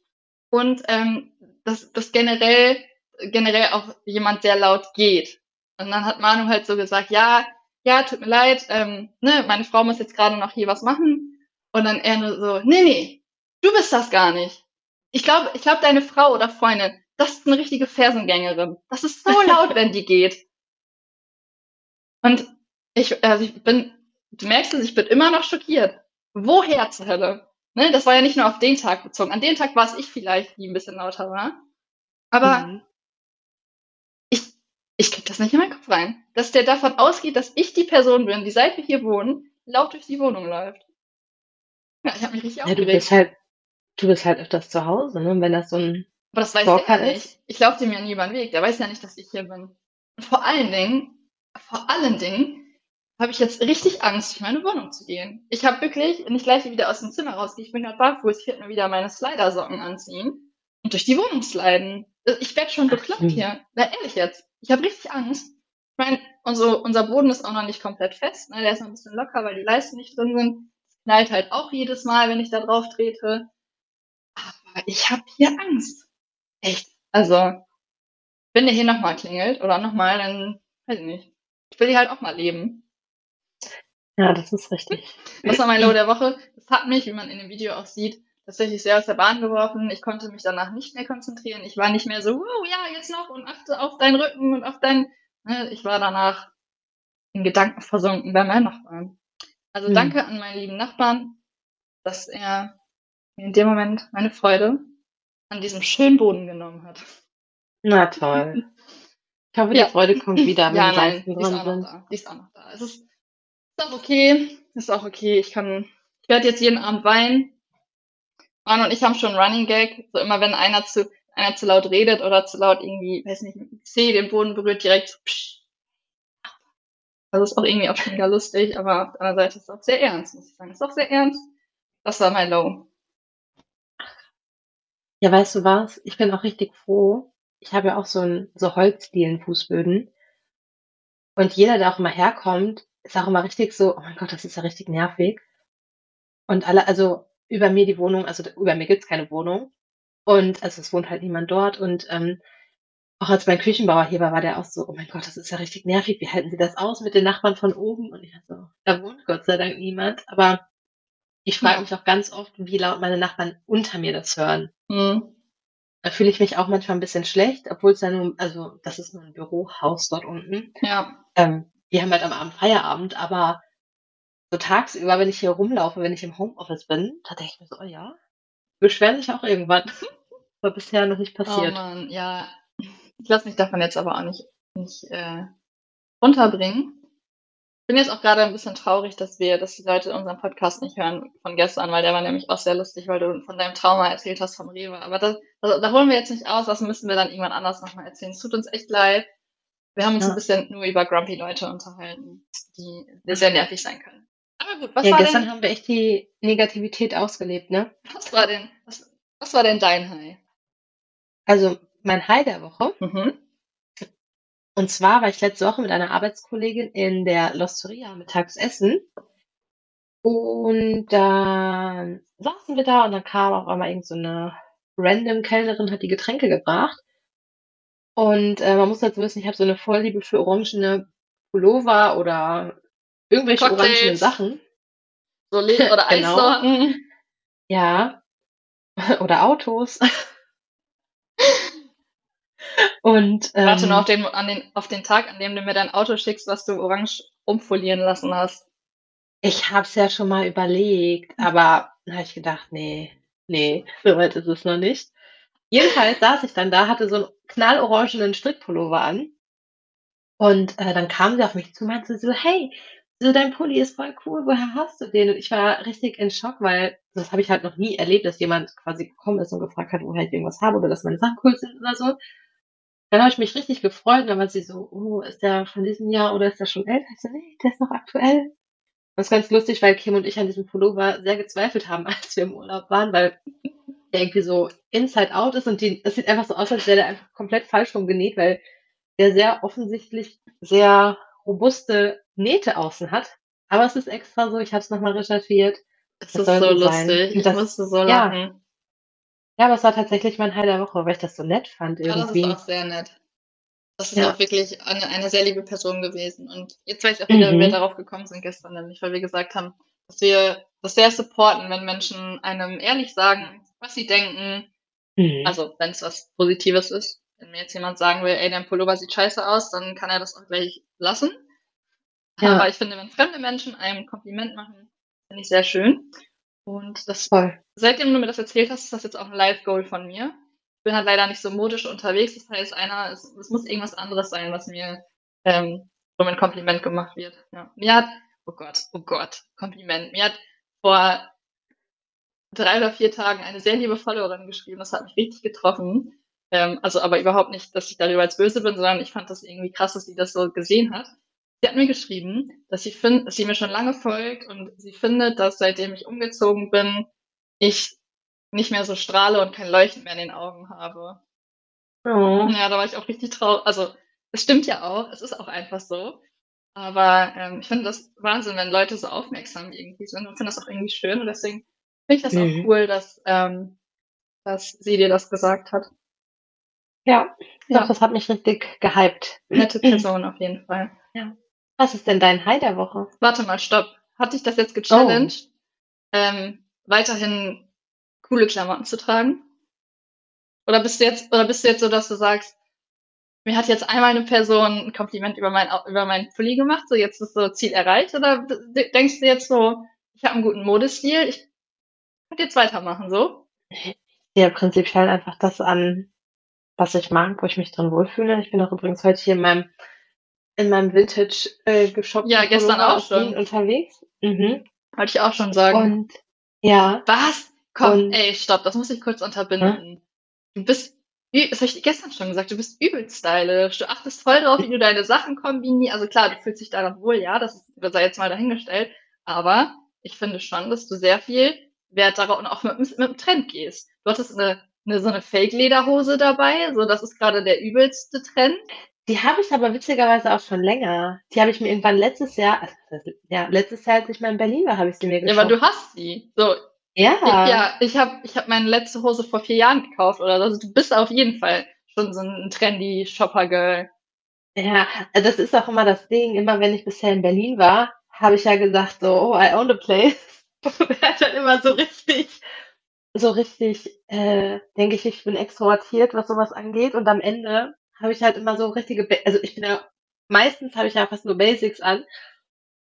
und ähm, dass, dass generell, generell auch jemand sehr laut geht. Und dann hat Manu halt so gesagt, ja, ja, tut mir leid, ähm, ne, meine Frau muss jetzt gerade noch hier was machen. Und dann er nur so, nee, nee, du bist das gar nicht. Ich glaube, ich glaube, deine Frau oder Freundin, das ist eine richtige Fersengängerin. Das ist so laut, wenn die geht. Und ich, also ich bin, du merkst es, ich bin immer noch schockiert. Woher zur Hölle? Ne, das war ja nicht nur auf den Tag bezogen. An dem Tag war es ich vielleicht, die ein bisschen lauter war. Aber Mhm. ich, ich krieg das nicht in meinen Kopf rein. Dass der davon ausgeht, dass ich die Person bin, die seit wir hier wohnen, laut durch die Wohnung läuft. Ja, ich habe mich richtig Ja, du aufgeregt. bist halt, du bist halt öfters zu Hause, ne? Wenn das so ein, Aber das weiß Stalker der ja ist? nicht. Ich laufe dem ja nie über den Weg. Der weiß ja nicht, dass ich hier bin. Und vor allen Dingen, vor allen Dingen habe ich jetzt richtig Angst, in meine Wohnung zu gehen. Ich habe wirklich, wenn ich gleich wieder aus dem Zimmer rausgehe, ich bin gerade barfuß, ich werde mir wieder meine Slidersocken anziehen und durch die Wohnung sliden. Ich werde schon bekloppt hier. Na, ehrlich jetzt. Ich habe richtig Angst. Ich meine, unser, unser Boden ist auch noch nicht komplett fest. Ne? Der ist noch ein bisschen locker, weil die Leisten nicht drin sind. Es knallt halt auch jedes Mal, wenn ich da drauf trete. Aber ich habe hier Angst. Echt. Also, wenn der hier nochmal klingelt oder nochmal, dann weiß ich nicht. Ich will hier halt auch mal leben. Ja, das ist richtig. Das war mein Low der Woche. Das hat mich, wie man in dem Video auch sieht, tatsächlich sehr aus der Bahn geworfen. Ich konnte mich danach nicht mehr konzentrieren. Ich war nicht mehr so, oh ja, jetzt noch und achte auf deinen Rücken und auf deinen. Ne, ich war danach in Gedanken versunken bei meinen Nachbarn. Also hm. danke an meinen lieben Nachbarn, dass er mir in dem Moment meine Freude an diesem schönen Boden genommen hat. Na toll. Ich hoffe, ja. die Freude kommt wieder, wenn ja, die Leisten drin sind. Da. Die ist auch noch da. Es ist, ist auch okay. Ist auch okay. Ich kann, ich werde jetzt jeden Abend weinen. Manu und ich haben schon Running Gag. So immer wenn einer zu, einer zu laut redet oder zu laut irgendwie, weiß nicht, mit dem C den Boden berührt, direkt so, psch. Das ist auch irgendwie auch wieder lustig, aber auf der anderen Seite ist es auch sehr ernst, muss ich sagen. Ist auch sehr ernst. Das war mein Low. Ja, weißt du was? Ich bin auch richtig froh. Ich habe ja auch so, ein, so Holzdielen-Fußböden. Und jeder, der auch immer herkommt, ist auch immer richtig so, oh mein Gott, das ist ja richtig nervig. Und alle, also über mir die Wohnung, also über mir gibt's keine Wohnung. Und also es wohnt halt niemand dort. Und ähm, auch als mein Küchenbauer hier war, war der auch so, oh mein Gott, das ist ja richtig nervig. Wie halten Sie das aus mit den Nachbarn von oben? Und ich so, da wohnt Gott sei Dank niemand. Aber ich frage mich auch ganz oft, wie laut meine Nachbarn unter mir das hören. Mhm. Da fühle ich mich auch manchmal ein bisschen schlecht, obwohl es ja nun, also das ist nur ein Bürohaus dort unten. Ja. Ähm, wir haben halt am Abend Feierabend, aber so tagsüber, wenn ich hier rumlaufe, wenn ich im Homeoffice bin, da denke ich mir so, oh ja, beschweren sich auch irgendwann. Aber bisher noch nicht passiert. Oh Mann, ja. Ich lasse mich davon jetzt aber auch nicht, nicht äh, runterbringen. Ich bin jetzt auch gerade ein bisschen traurig, dass wir, dass die Leute unseren Podcast nicht hören von gestern, weil der war nämlich auch sehr lustig, weil du von deinem Trauma erzählt hast vom Rewe. Aber das, also, da holen wir jetzt nicht aus, das müssen wir dann irgendwann anders nochmal erzählen. Es tut uns echt leid. Wir haben uns ja. ein bisschen nur über grumpy Leute unterhalten, die sehr nervig sein können. Aber gut, was ja, war gestern denn, haben wir echt die Negativität ausgelebt, ne? Was war denn, was, was war denn dein High? Also, mein High der Woche. Mhm. Und zwar war ich letzte Woche mit einer Arbeitskollegin in der Losteria mittags essen. Und dann saßen wir da und dann kam auf einmal irgend so eine random Kellnerin, hat die Getränke gebracht. Und äh, man muss dazu wissen, ich habe so eine Vorliebe für orangene Pullover oder irgendwelche Cocktails. orangenen Sachen. So Leder oder genau. Eissorten. Ja. Oder Autos. Und, ähm, Warte nur auf den, an den, auf den Tag, an dem du mir dein Auto schickst, was du orange umfolieren lassen hast. Ich hab's ja schon mal überlegt, aber da habe ich gedacht, nee, nee, so weit ist es noch nicht. Jedenfalls saß ich dann da, hatte so einen knallorangenen Strickpullover an. Und äh, dann kam sie auf mich zu und meinte so, hey, so dein Pulli ist voll cool, woher hast du den? Und ich war richtig in Schock, weil das habe ich halt noch nie erlebt, dass jemand quasi gekommen ist und gefragt hat, woher ich irgendwas habe oder dass meine Sachen cool sind oder so. Dann habe ich mich richtig gefreut und dann war sie so, oh, ist der von diesem Jahr oder ist der schon älter? Ich so, nee, der ist noch aktuell. Das ist ganz lustig, weil Kim und ich an diesem Pullover sehr gezweifelt haben, als wir im Urlaub waren, weil der irgendwie so inside out ist und die, es sieht einfach so aus, als wäre der einfach komplett falsch rumgenäht, weil der sehr offensichtlich sehr robuste Nähte außen hat. Aber es ist extra so, ich habe es nochmal recherchiert. Das, das ist so lustig. Ich das, musste so lachen. Ja. Ja, aber es war tatsächlich mein Heil der Woche, weil ich das so nett fand irgendwie. Ja, das ist auch sehr nett. Das ist ja. auch wirklich eine, eine sehr liebe Person gewesen. Und jetzt weiß ich auch wieder, mhm. wie wir darauf gekommen sind gestern, nämlich weil wir gesagt haben, dass wir das sehr supporten, wenn Menschen einem ehrlich sagen, was sie denken. Mhm. Also, wenn es was Positives ist. Wenn mir jetzt jemand sagen will, ey, dein Pullover sieht scheiße aus, dann kann er das auch gleich lassen. Ja. Aber ich finde, wenn fremde Menschen einem Kompliment machen, finde ich sehr schön. Und das, Voll. seitdem du mir das erzählt hast, ist das jetzt auch ein Live-Goal von mir. Ich bin halt leider nicht so modisch unterwegs. Das heißt, einer, es, es muss irgendwas anderes sein, was mir ähm, so ein Kompliment gemacht wird. Ja. Mir hat, oh Gott, oh Gott, Kompliment. Mir hat vor drei oder vier Tagen eine sehr liebe Followerin geschrieben. Das hat mich richtig getroffen. Ähm, also aber überhaupt nicht, dass ich darüber als böse bin, sondern ich fand das irgendwie krass, dass sie das so gesehen hat. Sie hat mir geschrieben, dass sie, find, dass sie mir schon lange folgt und sie findet, dass seitdem ich umgezogen bin, ich nicht mehr so strahle und kein Leuchten mehr in den Augen habe. Oh. Ja, da war ich auch richtig traurig. Also, es stimmt ja auch, es ist auch einfach so. Aber ähm, ich finde das Wahnsinn, wenn Leute so aufmerksam irgendwie sind und finde das auch irgendwie schön. Und deswegen finde ich das Mhm. auch cool, dass, ähm, dass sie dir das gesagt hat. Ja, Ja. doch, das hat mich richtig gehypt. Nette Person auf jeden Fall. Was ist denn dein High der Woche? Warte mal, stopp. Hat dich das jetzt gechallenged, ähm, weiterhin coole Klamotten zu tragen? Oder bist du jetzt, oder bist du jetzt so, dass du sagst, mir hat jetzt einmal eine Person ein Kompliment über mein, über meinen Pulli gemacht, so jetzt ist so Ziel erreicht? Oder denkst du jetzt so, ich habe einen guten Modestil, ich könnte jetzt weitermachen, so? Ja, prinzipiell einfach das an, was ich mag, wo ich mich drin wohlfühle. Ich bin auch übrigens heute hier in meinem, in meinem Vintage äh, geshoppten Ja, gestern Pullover auch schon. Unterwegs. Mhm. Wollte ich auch schon sagen. Und ja, Was? Komm, Und- ey, stopp, das muss ich kurz unterbinden. Du bist, das habe ich gestern schon gesagt, du bist übelst stylisch. Du achtest voll drauf, wie du deine Sachen kombinierst. Also klar, du fühlst dich daran wohl, ja, das sei jetzt mal dahingestellt. Aber ich finde schon, dass du sehr viel Wert darauf und auch mit, mit dem Trend gehst. Du hattest eine, eine so eine Fake-Lederhose dabei, so das ist gerade der übelste Trend. Die habe ich aber witzigerweise auch schon länger. Die habe ich mir irgendwann letztes Jahr, also, ja, letztes Jahr, als ich mal in Berlin war, habe ich sie mir Ja, geshoppt. aber du hast sie. So, ja. Ja, ich habe ich hab meine letzte Hose vor vier Jahren gekauft oder so. Also du bist auf jeden Fall schon so ein trendy Shopper-Girl. Ja, das ist auch immer das Ding. Immer wenn ich bisher in Berlin war, habe ich ja gesagt so, oh, I own the place. Und er hat dann immer so richtig, so richtig, äh, denke ich, ich bin extrovertiert, was sowas angeht. Und am Ende habe ich halt immer so richtige, also ich bin ja, meistens habe ich ja fast nur Basics an.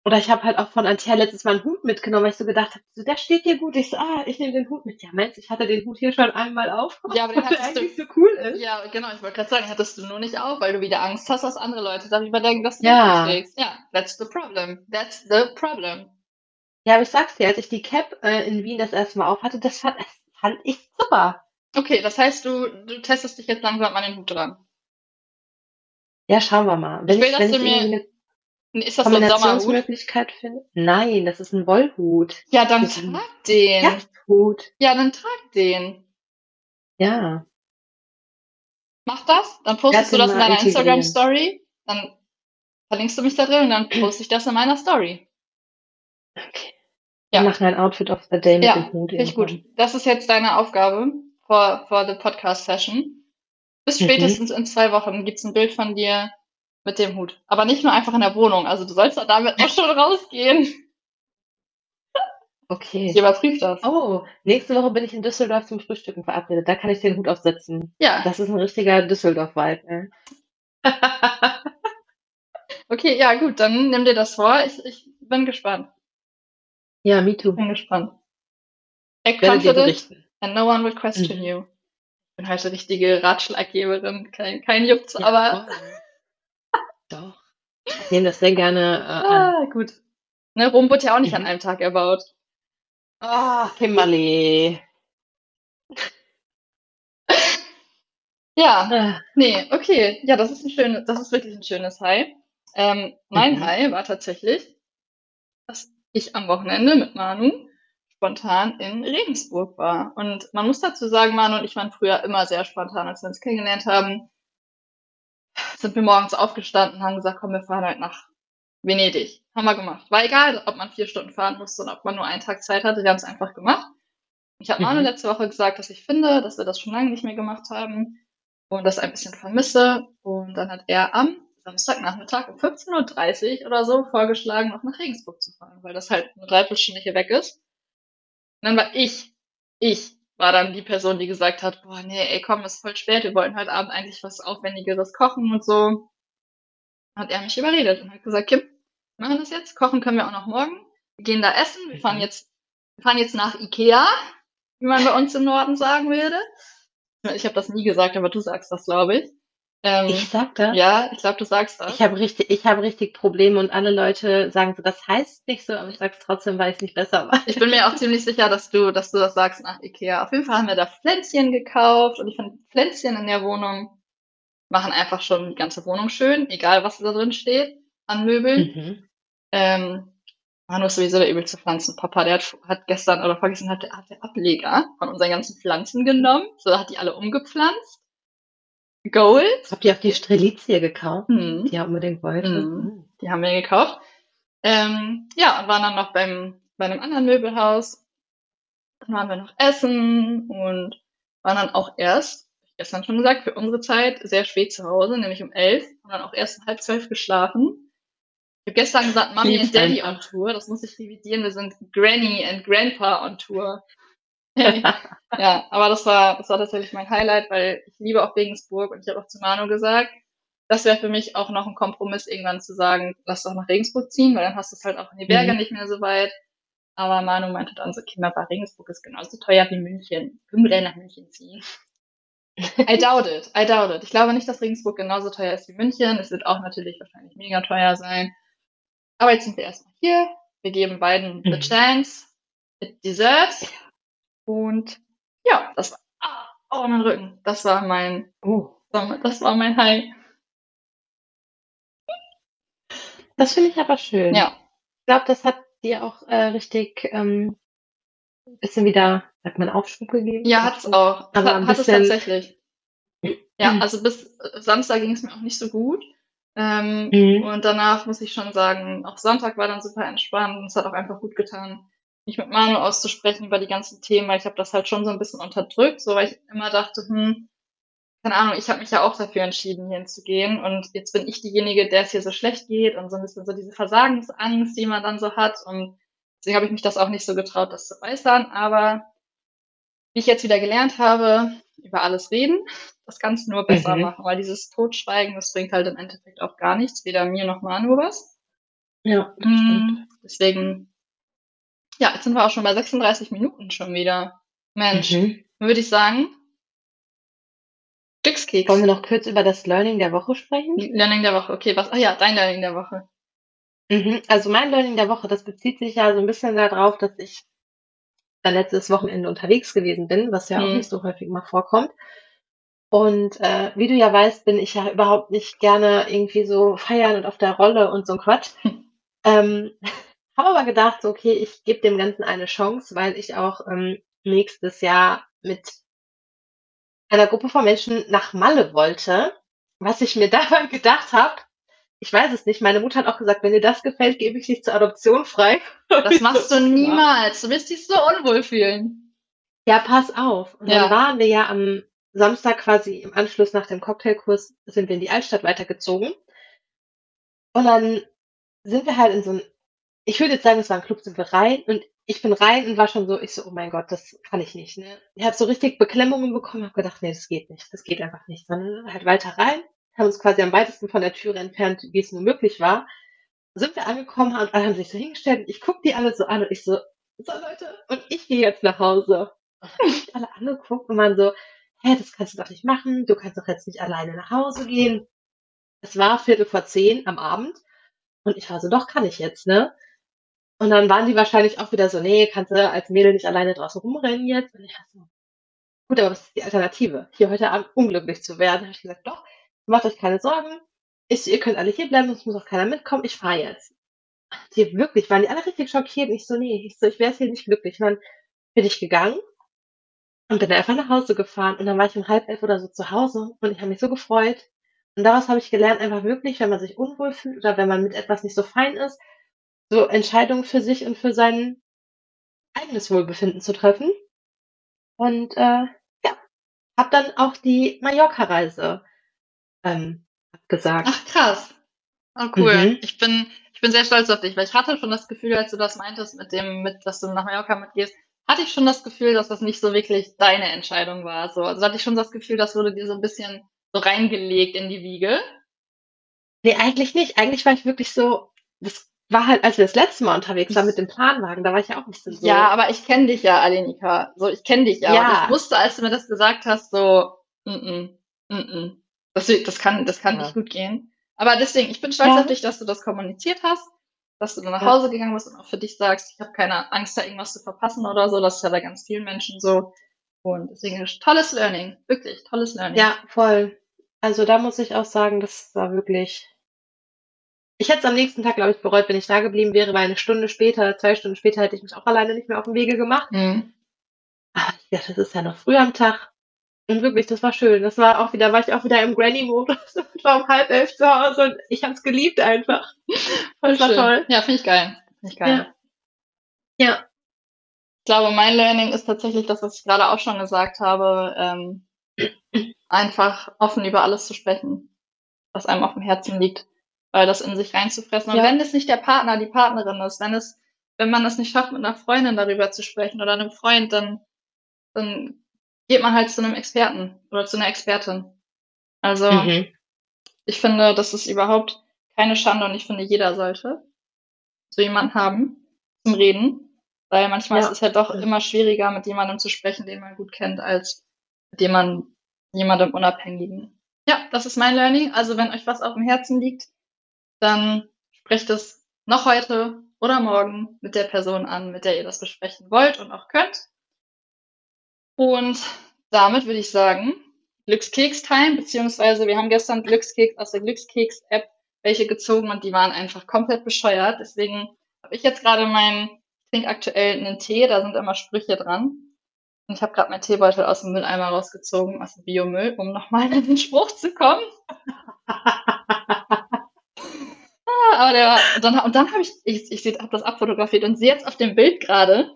Oder ich habe halt auch von Antia letztes Mal einen Hut mitgenommen, weil ich so gedacht habe, so, der steht dir gut. Ich so, ah, ich nehme den Hut mit. Ja, meinst du, ich hatte den Hut hier schon einmal auf, Ja, aber den hattest du. so cool ist. Ja, genau, ich wollte gerade sagen, hattest du nur nicht auf, weil du wieder Angst hast, dass andere Leute darüber denken, dass du Ja. den trägst. Ja, that's the problem. That's the problem. Ja, aber ich sag's dir, als ich die Cap äh, in Wien das erste Mal auf hatte, das fand, das fand ich super. Okay, das heißt, du, du testest dich jetzt langsam an den Hut dran. Ja, schauen wir mal. Wenn Ich will, ich, dass du mir- eine Ist das so ein Sommerhut? Kombinationsmöglichkeit finde. Nein, das ist ein Wollhut. Ja, dann Das trag den. Jagdhut. Ja, dann trag den. Ja. Mach das, dann postest Werde du das in deiner. Instagram-Story, dann verlinkst du mich da drin und dann poste ich das in meiner Story. Okay. Ja. Wir machen ein Outfit of the Day mit Ja, dem Hut. Ich gut. Das ist jetzt deine Aufgabe for, for the Podcast Session. Bis Mhm. spätestens in zwei Wochen gibt's ein Bild von dir mit dem Hut. Aber nicht nur einfach in der Wohnung. Also du sollst da damit auch schon rausgehen. Okay. Ich überprüfe das. Oh, nächste Woche bin ich in Düsseldorf zum Frühstücken verabredet. Da kann ich den Hut aufsetzen. Ja, Das ist ein richtiger Düsseldorf-Vibe. ey. okay, ja gut, dann nimm dir das vor. Ich, ich bin gespannt. ja, me too. Bin gespannt. Act confident and no one will question Mhm. you. Ich bin halt eine richtige Ratschlaggeberin. Kein, kein Juckt's, Ja, aber. Doch. Ich nehme das sehr gerne äh, an. ah, gut. Ne, Rom wurde ja auch nicht an Mhm. einem Tag erbaut. Ah, Kimberly. Ja, Ah, nee, okay. Ja, das ist ein schönes, das ist wirklich ein schönes High. Ähm, mein Mhm. High war tatsächlich, dass ich am Wochenende mit Manu spontan in Regensburg war. Und man muss dazu sagen, Manu und ich waren früher immer sehr spontan, als wir uns kennengelernt haben. Sind wir morgens aufgestanden, haben gesagt, komm, wir fahren halt nach Venedig. Haben wir gemacht. War egal, ob man vier Stunden fahren musste und ob man nur einen Tag Zeit hatte. Wir haben es einfach gemacht. Ich habe Manu Mhm. letzte Woche gesagt, dass ich finde, dass wir das schon lange nicht mehr gemacht haben und das ein bisschen vermisse. Und dann hat er am Samstagnachmittag um 15.30 Uhr oder so vorgeschlagen, noch nach Regensburg zu fahren, weil das halt eine Dreiviertelstunde hier weg ist. Und dann war ich, ich war dann die Person, die gesagt hat, boah, nee, ey, komm, ist voll spät, wir wollten heute Abend eigentlich was Aufwendigeres kochen und so. Hat er mich überredet und hat gesagt, Kim, wir machen das jetzt, kochen können wir auch noch morgen. Wir gehen da essen, wir fahren Mhm. jetzt, wir fahren jetzt nach Ikea, wie man bei uns im Norden sagen würde. Ich habe das nie gesagt, aber du sagst das, glaube ich. Ähm, Ich sag das. ja, ich glaube, du sagst das. Ich habe richtig, ich habe richtig Probleme und alle Leute sagen so, das heißt nicht so, aber ich sag's trotzdem, weil ich es nicht besser weiß. Ich bin mir auch ziemlich sicher, dass du, dass du das sagst nach Ikea. Auf jeden Fall haben wir da Pflänzchen gekauft und ich finde Pflänzchen in der Wohnung machen einfach schon die ganze Wohnung schön, egal was da drin steht. an Möbeln. Mhm. Ähm, Manu ist sowieso der übelste Pflanzenpapa. Der hat, hat gestern oder vorgestern hat der, hat der Ableger von unseren ganzen Pflanzen genommen. So hat die alle umgepflanzt. Gold. Habt ihr auch die Strelizie gekauft? Mhm. Die er unbedingt wollte. Mhm. Die haben wir gekauft. Ähm, ja, und waren dann noch beim, bei einem anderen Möbelhaus. Dann waren wir noch essen und waren dann auch erst, ich gestern schon gesagt, für unsere Zeit sehr spät zu Hause, nämlich um elf und dann auch erst um halb zwölf geschlafen. Ich habe gestern gesagt, Mami und Daddy on Tour. Das muss ich revidieren. Wir sind Granny and Grandpa on Tour. ja, aber das war, das war tatsächlich mein Highlight, weil ich liebe auch Regensburg und ich habe auch zu Manu gesagt, das wäre für mich auch noch ein Kompromiss, irgendwann zu sagen, lass doch nach Regensburg ziehen, weil dann hast du es halt auch in die Berge mhm. nicht mehr so weit. Aber Manu meinte dann so, Kinderbar Regensburg ist genauso teuer wie München. Können wir denn nach München ziehen? I doubt it. I doubt it. Ich glaube nicht, dass Regensburg genauso teuer ist wie München. Es wird auch natürlich wahrscheinlich mega teuer sein. Aber jetzt sind wir erstmal hier. Wir geben beiden mhm. the chance. It deserves. Und ja, das war, oh, mein Rücken. Das war mein, oh. das war mein High. Das finde ich aber schön. Ja. Ich glaube, das hat dir auch äh, richtig ähm, bisschen wieder, sagt man, Aufschwung gegeben. Ja, hat es auch. Aber hat, hat es tatsächlich. Ja, also bis Samstag ging es mir auch nicht so gut. Ähm, mhm. Und danach muss ich schon sagen, auch Sonntag war dann super entspannt und es hat auch einfach gut getan, mich mit Manu auszusprechen über die ganzen Themen, weil ich habe das halt schon so ein bisschen unterdrückt, so weil ich immer dachte, hm, keine Ahnung, ich habe mich ja auch dafür entschieden, hier hinzugehen und jetzt bin ich diejenige, der es hier so schlecht geht und so ein bisschen so diese Versagensangst, die man dann so hat und deswegen habe ich mich das auch nicht so getraut, das zu äußern, aber wie ich jetzt wieder gelernt habe, über alles reden, das Ganze nur besser mhm. machen, weil dieses Totschweigen, das bringt halt im Endeffekt auch gar nichts, weder mir noch Manu was. Ja, mhm, deswegen ja, jetzt sind wir auch schon bei 36 Minuten schon wieder. Mensch, mhm. würde ich sagen. Glückskeks. Wollen wir noch kurz über das Learning der Woche sprechen? Learning der Woche, okay. Was? Ach ja, dein Learning der Woche. Mhm. Also mein Learning der Woche, das bezieht sich ja so ein bisschen darauf, dass ich dann letztes Wochenende unterwegs gewesen bin, was ja mhm. auch nicht so häufig mal vorkommt. Und äh, wie du ja weißt, bin ich ja überhaupt nicht gerne irgendwie so feiern und auf der Rolle und so ein Quatsch. ähm, habe aber gedacht, so, okay, ich gebe dem Ganzen eine Chance, weil ich auch ähm, nächstes Jahr mit einer Gruppe von Menschen nach Malle wollte. Was ich mir dabei gedacht habe, ich weiß es nicht. Meine Mutter hat auch gesagt, wenn dir das gefällt, gebe ich dich zur Adoption frei. Das machst du niemals. Du wirst dich so unwohl fühlen. Ja, pass auf. Und ja. dann waren wir ja am Samstag quasi im Anschluss nach dem Cocktailkurs sind wir in die Altstadt weitergezogen. Und dann sind wir halt in so ein ich würde jetzt sagen, es war ein Club, sind wir rein und ich bin rein und war schon so, ich so, oh mein Gott, das kann ich nicht. Ne? Ich habe so richtig Beklemmungen bekommen, habe gedacht, nee, das geht nicht, das geht einfach nicht. Dann halt weiter rein, haben uns quasi am weitesten von der Türe entfernt, wie es nur möglich war. Sind wir angekommen und alle haben sich so hingestellt und ich guck die alle so an und ich so, so Leute, und ich gehe jetzt nach Hause. Und dann mich alle angeguckt und man so, hä, das kannst du doch nicht machen, du kannst doch jetzt nicht alleine nach Hause gehen. Es war Viertel vor zehn am Abend und ich war so, doch, kann ich jetzt, ne? Und dann waren die wahrscheinlich auch wieder so, nee, kannst du als Mädel nicht alleine draußen rumrennen jetzt? Und ich war so, gut, aber was ist die Alternative? Hier heute Abend unglücklich zu werden. Da habe ich gesagt, doch, macht euch keine Sorgen. Ich, ihr könnt alle hier bleiben, es muss auch keiner mitkommen, ich fahre jetzt. Die wirklich, waren die alle richtig schockiert. Und ich so, nee, ich so, ich wäre hier nicht glücklich. Und dann bin ich gegangen und bin einfach nach Hause gefahren. Und dann war ich um halb elf oder so zu Hause und ich habe mich so gefreut. Und daraus habe ich gelernt, einfach wirklich, wenn man sich unwohl fühlt oder wenn man mit etwas nicht so fein ist, so Entscheidungen für sich und für sein eigenes Wohlbefinden zu treffen. Und äh, ja, habe dann auch die Mallorca-Reise ähm, gesagt. Ach krass. Oh cool. Mhm. Ich bin ich bin sehr stolz auf dich, weil ich hatte schon das Gefühl, als du das meintest mit dem, mit, dass du nach Mallorca mitgehst, hatte ich schon das Gefühl, dass das nicht so wirklich deine Entscheidung war. So, also hatte ich schon das Gefühl, das wurde dir so ein bisschen so reingelegt in die Wiege. Nee, eigentlich nicht. Eigentlich war ich wirklich so, das war halt, als wir das letzte Mal unterwegs waren mit dem Planwagen, da war ich ja auch ein bisschen so. Ja, aber ich kenne dich ja, Alenika. So, ich kenne dich ja. ja. Ich wusste, als du mir das gesagt hast, so, mm -mm, mm -mm. Das, das kann, das kann ja. nicht gut gehen. Aber deswegen, ich bin stolz ja. auf dich, dass du das kommuniziert hast, dass du dann nach Hause gegangen bist und auch für dich sagst, ich habe keine Angst, da irgendwas zu verpassen oder so. Das ist ja bei ganz vielen Menschen so. Und deswegen tolles Learning. Wirklich, tolles Learning. Ja, voll. Also da muss ich auch sagen, das war wirklich Ich hätte es am nächsten Tag, glaube ich, bereut, wenn ich da geblieben wäre, weil eine Stunde später, zwei Stunden später hätte ich mich auch alleine nicht mehr auf den Wege gemacht. Mhm. Aber ich dachte, das ist ja noch früh am Tag. Und wirklich, das war schön. Das war auch wieder, war ich auch wieder im Granny-Modus und war um halb elf zu Hause und ich habe es geliebt einfach. Voll Das war schön. toll. Ja, finde ich geil. Finde ich geil. Ja. Ja. Ich glaube, mein Learning ist tatsächlich das, was ich gerade auch schon gesagt habe, ähm, einfach offen über alles zu sprechen, was einem auf dem Herzen liegt, weil das in sich reinzufressen. Und Ja. wenn es nicht der Partner, die Partnerin ist, wenn es, wenn man es nicht schafft, mit einer Freundin darüber zu sprechen oder einem Freund, dann, dann geht man halt zu einem Experten oder zu einer Expertin. Also, Mhm. ich finde, das ist überhaupt keine Schande und ich finde, jeder sollte so jemanden haben zum Reden, weil manchmal Ja. ist es halt doch immer schwieriger, mit jemandem zu sprechen, den man gut kennt, als mit jemandem, jemandem Unabhängigen. Ja, das ist mein Learning. Also wenn euch was auf dem Herzen liegt, dann sprecht es noch heute oder morgen mit der Person an, mit der ihr das besprechen wollt und auch könnt. Und damit würde ich sagen, Glückskeks-Time, beziehungsweise wir haben gestern Glückskeks aus der Glückskeks-App welche gezogen und die waren einfach komplett bescheuert. Deswegen habe ich jetzt gerade meinen, ich trinke aktuell einen Tee, da sind immer Sprüche dran. Und ich habe gerade meinen Teebeutel aus dem Mülleimer rausgezogen, aus dem Biomüll, um nochmal in den Spruch zu kommen. Aber der war, und dann, und dann habe ich, ich, ich habe das abfotografiert und sehe jetzt auf dem Bild gerade,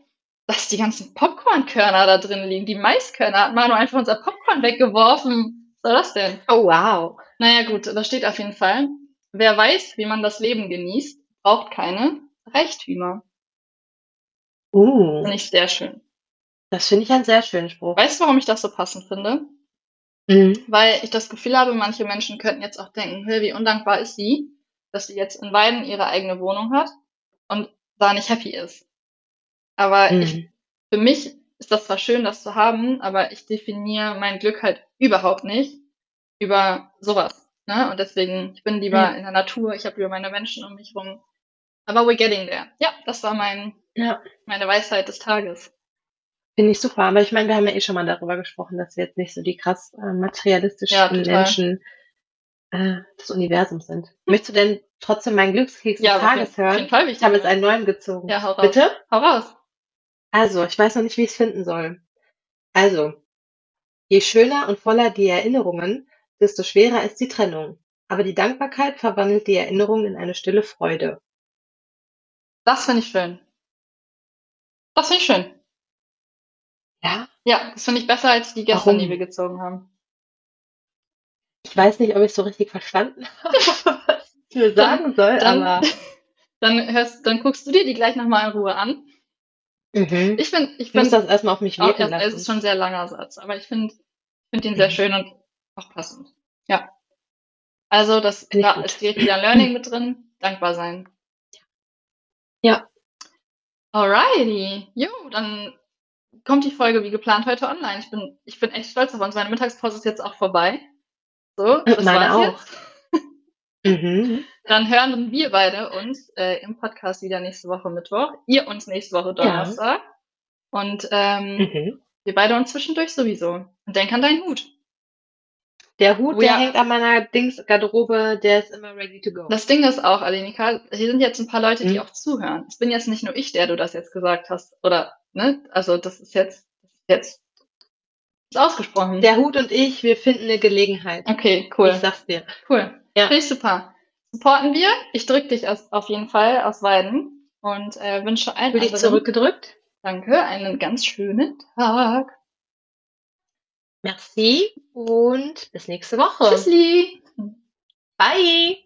dass die ganzen Popcornkörner da drin liegen. Die Maiskörner hat Manu einfach unser Popcorn weggeworfen. Was soll das denn? Oh, wow. Naja, gut, da steht auf jeden Fall, wer weiß, wie man das Leben genießt, braucht keine Reichtümer. Uh, Finde ich sehr schön. das finde ich einen sehr schönen Spruch. Weißt du, warum ich das so passend finde? Mhm. Weil ich das Gefühl habe, manche Menschen könnten jetzt auch denken, wie undankbar ist sie, dass sie jetzt in Weiden ihre eigene Wohnung hat und da nicht happy ist. Aber ich, Mhm. für mich ist das zwar schön, das zu haben, aber ich definiere mein Glück halt überhaupt nicht über sowas. Ne? Und deswegen, ich bin lieber Ja. in der Natur, ich habe lieber meine Menschen um mich rum. Aber we're getting there. Ja, das war mein, Ja, meine Weisheit des Tages. finde ich super. Aber ich meine, wir haben ja eh schon mal darüber gesprochen, dass wir jetzt nicht so die krass äh, materialistischen Ja. Menschen äh, des Universums sind. Möchtest du denn trotzdem meinen Glückskeks des Ja, auf Tages hören? Will Ich habe jetzt einen neuen gezogen. Ja, hau raus. Bitte? Hau raus. Also, ich weiß noch nicht, wie ich es finden soll. Also, je schöner und voller die Erinnerungen, desto schwerer ist die Trennung. Aber die Dankbarkeit verwandelt die Erinnerung in eine stille Freude. Das finde ich schön. Das finde ich schön. Ja, Ja, das finde ich besser als die gestern, Warum? die wir gezogen haben. ich weiß nicht, ob ich so richtig verstanden habe, mir sagen soll, Dann, aber. dann hörst, dann guckst du dir die gleich nochmal in Ruhe an. Mhm. Ich finde, ich finde, das erstmal auf mich wirken erst, es lassen. ist schon ein sehr langer Satz, aber ich finde, ich finde ihn sehr Mhm. schön und auch passend. Ja. Also, das, da gut. ist direkt wieder Learning mit drin. Dankbar sein. Ja. Alrighty. Jo, dann kommt die Folge wie geplant heute online. Ich bin, ich bin echt stolz auf uns. Meine Mittagspause ist jetzt auch vorbei. So, das Meine war's auch. jetzt. Mhm. Dann hören wir beide uns äh, im Podcast wieder nächste Woche Mittwoch. Ihr uns nächste Woche Donnerstag. Und ähm, Mhm. wir beide uns zwischendurch sowieso. Und denk an deinen Hut. Der Hut, Oh der ja. hängt an meiner Dings-Garderobe, der ist immer ready to go. Das Ding ist auch, Alenika, hier sind jetzt ein paar Leute, die Mhm. auch zuhören. Es bin jetzt nicht nur ich, der du das jetzt gesagt hast. Oder, ne? Also das ist jetzt, jetzt ist ausgesprochen. Der Hut und ich, wir finden eine Gelegenheit. okay, cool. Ich sag's dir. Cool. Ja. Finde ich super. Supporten wir. Ich drück dich aus, auf jeden Fall aus Weiden und äh, wünsche allen dich anderen, zurückgedrückt. danke, einen ganz schönen Tag. Merci und bis nächste Woche. Tschüssli. Bye.